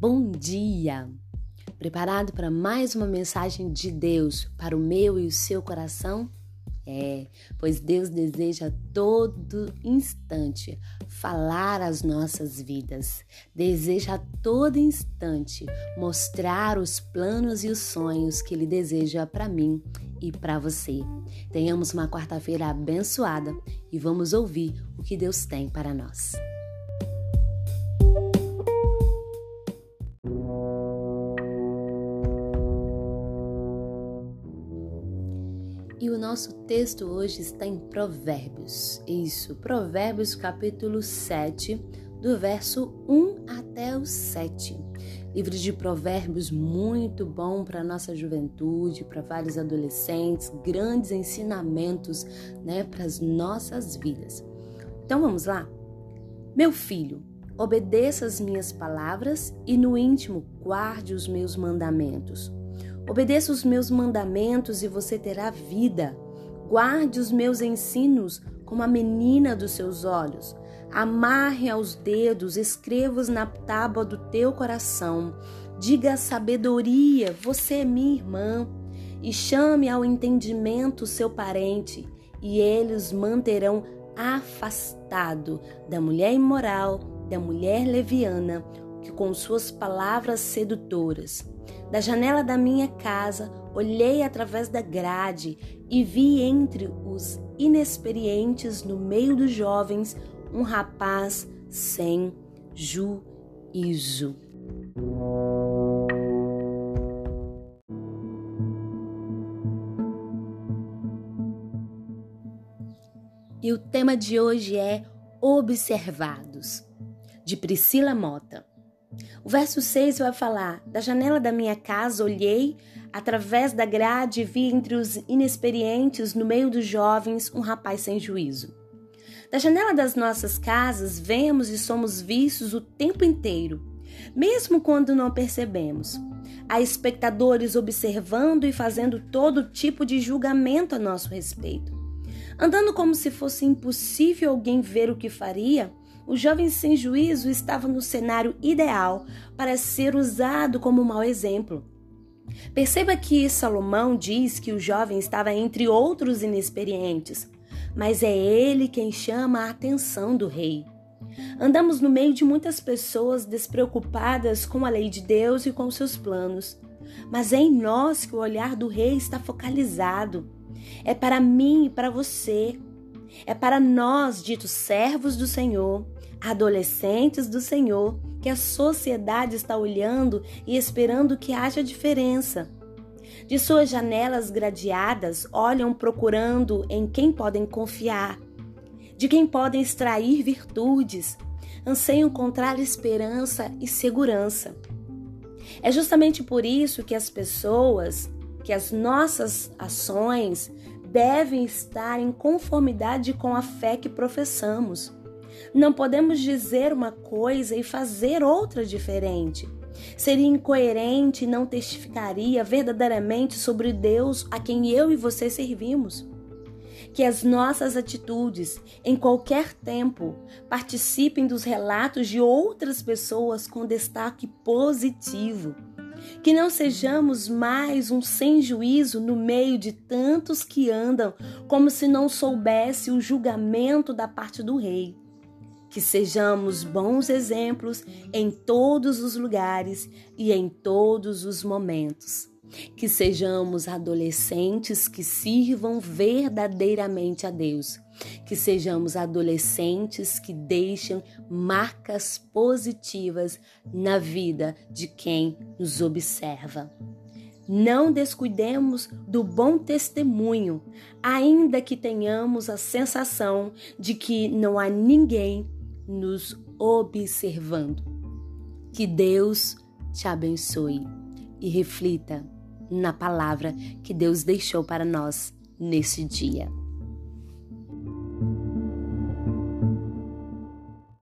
Bom dia! Preparado para mais uma mensagem de Deus para o meu e o seu coração? É, pois Deus deseja a todo instante falar as nossas vidas, deseja a todo instante mostrar os planos e os sonhos que Ele deseja para mim e para você. Tenhamos uma quarta-feira abençoada e vamos ouvir o que Deus tem para nós. Nosso texto hoje está em Provérbios. Isso, Provérbios capítulo 7, do verso 1 até o 7. Livro de Provérbios muito bom para nossa juventude, para vários adolescentes, grandes ensinamentos, né, para as nossas vidas. Então vamos lá? Meu filho, obedeça as minhas palavras e no íntimo guarde os meus mandamentos Obedeça os meus mandamentos e você terá vida. Guarde os meus ensinos como a menina dos seus olhos. Amarre aos dedos, escreva-os na tábua do teu coração. Diga a sabedoria, você é minha irmã. E chame ao entendimento seu parente, e eles manterão afastado da mulher imoral, da mulher leviana, que com suas palavras sedutoras da janela da minha casa, olhei através da grade e vi entre os inexperientes, no meio dos jovens, um rapaz sem juízo. E o tema de hoje é Observados, de Priscila Mota. O verso 6 vai falar: Da janela da minha casa olhei, através da grade vi entre os inexperientes, no meio dos jovens, um rapaz sem juízo. Da janela das nossas casas vemos e somos vistos o tempo inteiro, mesmo quando não percebemos. Há espectadores observando e fazendo todo tipo de julgamento a nosso respeito. Andando como se fosse impossível alguém ver o que faria, o jovem sem juízo estava no cenário ideal para ser usado como mau exemplo. Perceba que Salomão diz que o jovem estava entre outros inexperientes, mas é ele quem chama a atenção do rei. Andamos no meio de muitas pessoas despreocupadas com a lei de Deus e com seus planos, mas é em nós que o olhar do rei está focalizado. É para mim e para você. É para nós, ditos servos do Senhor, adolescentes do Senhor, que a sociedade está olhando e esperando que haja diferença. De suas janelas gradeadas, olham procurando em quem podem confiar, de quem podem extrair virtudes, anseiam encontrar esperança e segurança. É justamente por isso que as pessoas, que as nossas ações devem estar em conformidade com a fé que professamos. Não podemos dizer uma coisa e fazer outra diferente. Seria incoerente e não testificaria verdadeiramente sobre Deus a quem eu e você servimos. Que as nossas atitudes, em qualquer tempo, participem dos relatos de outras pessoas com destaque positivo. Que não sejamos mais um sem juízo no meio de tantos que andam como se não soubesse o julgamento da parte do rei que sejamos bons exemplos em todos os lugares e em todos os momentos. Que sejamos adolescentes que sirvam verdadeiramente a Deus. Que sejamos adolescentes que deixem marcas positivas na vida de quem nos observa. Não descuidemos do bom testemunho, ainda que tenhamos a sensação de que não há ninguém nos observando. Que Deus te abençoe e reflita na palavra que Deus deixou para nós nesse dia.